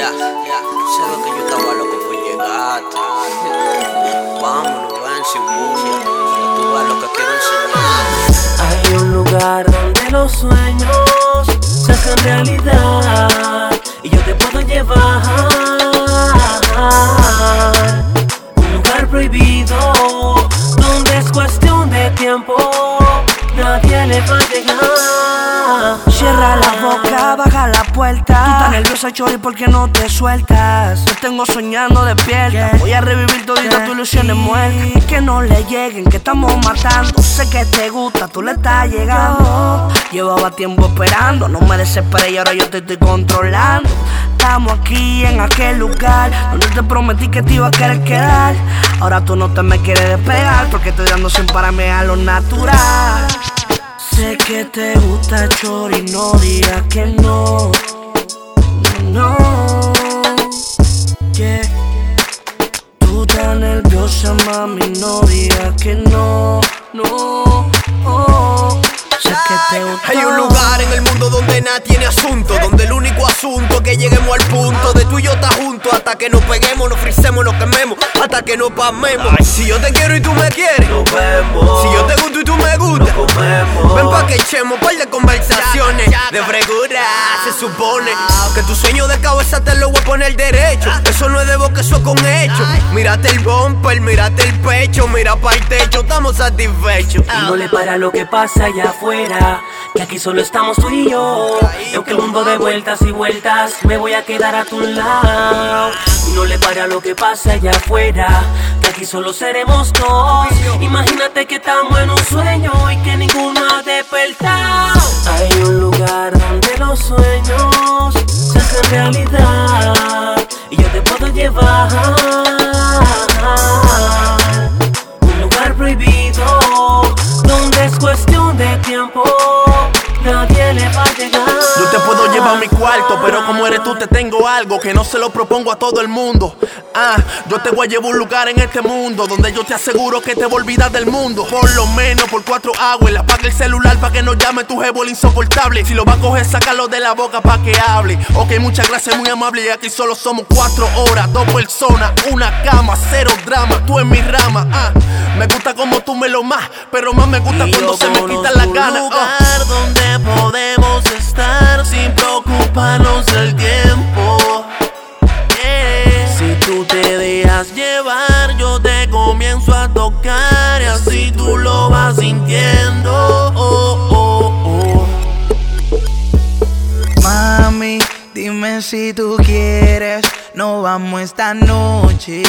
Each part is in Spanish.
Ya, ya, solo que yo estaba loco por llegar. La puerta. Tú estás nerviosa, chori, porque no te sueltas. Yo tengo soñando despierta. Voy a revivir toditas tus ilusiones muertas. Que no le lleguen, que estamos matando. Sé que te gusta, tú le estás llegando. Llevaba tiempo esperando, no me desesperé y ahora yo te estoy controlando. Estamos aquí en aquel lugar donde te prometí que te iba a querer quedar. Ahora tú no te me quieres despegar porque estoy dando sin pararme a lo natural. Sé que te gusta chori, no digas que no. No, yeah. Tú estás nerviosa, mami, no digas que no. No, oh. Sé que te gusta. Hay un lugar en el mundo donde nada tiene asunto Donde el único asunto es que lleguemos al punto De tú y yo estar juntos hasta que nos peguemos, nos frisemos, nos quememos Hasta que nos pasmemos Ay, si yo te quiero y tú me quieres Nos vemos, Si yo te gusto y tú me comemos. Ven pa' que echemos un par de conversaciones De fregura, se supone Que tu sueño de cabeza te lo voy a poner derecho Eso no es de boca, eso es con hecho Mírate el bumper, mírate el pecho Mira para el techo, estamos satisfechos Y no le para lo que pasa allá afuera. Que aquí solo estamos tú y yo. Y aunque el mundo de vueltas y vueltas, me voy a quedar a tu lado. Y no le para lo que pasa allá afuera. Aquí solo seremos dos. Imagínate que estamos en un sueño y que ninguno ha despertado. Hay un lugar donde los sueños se hacen realidad. Y yo te puedo llevar. Te puedo llevar a mi cuarto, pero como eres tú te tengo algo que no se lo propongo a todo el mundo. Ah, yo te voy a llevar un lugar en este mundo donde yo te aseguro que te voy a olvidar del mundo. Por lo menos por cuatro aguas, apaga el celular para que no llame tu jevo el insoportable. Si lo va a coger, sácalo de la boca para que hable. Ok, muchas gracias, muy amable. Y aquí solo somos cuatro horas, dos personas, una cama, cero drama. Tú en mi rama, ah. Me gusta como tú me lo más, pero más me gusta Y cuando se me quitan las ganas. Si tú quieres. No vamos esta noche.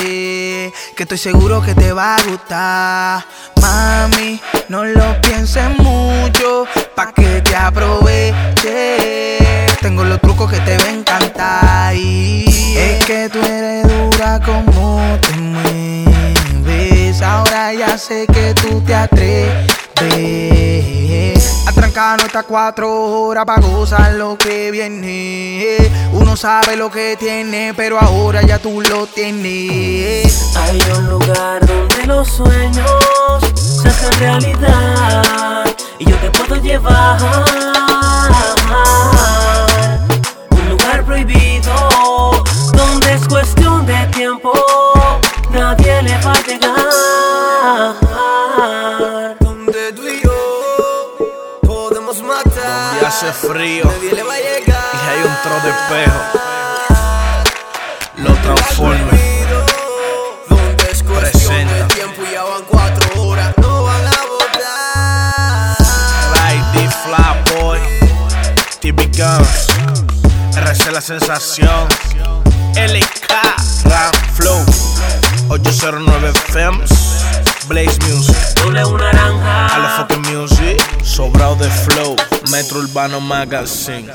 Que estoy seguro que te va a gustar. Mami, no lo pienses mucho. Pa' que te aproveche. Tengo los trucos que te va a encantar. Y es que tú eres dura como te mueves. Ahora ya sé que tú te atreves. Atrancar nuestras cuatro horas para gozar lo que viene. Uno sabe lo que tiene, pero ahora ya tú lo tienes. Hay un lugar donde los sueños se hacen realidad y yo te puedo llevar. Podemos matar Y hace frío Nadie le va a llegar. y hay un tro de espejo. Lo transforme. Donde es cuestión Presenta. de tiempo y ya van cuatro horas No van a votar. Like the Flat Boy, TB Guns, RC La Sensación, LK, Ram Flow, 809 Films, Blaze Urbano Magazine.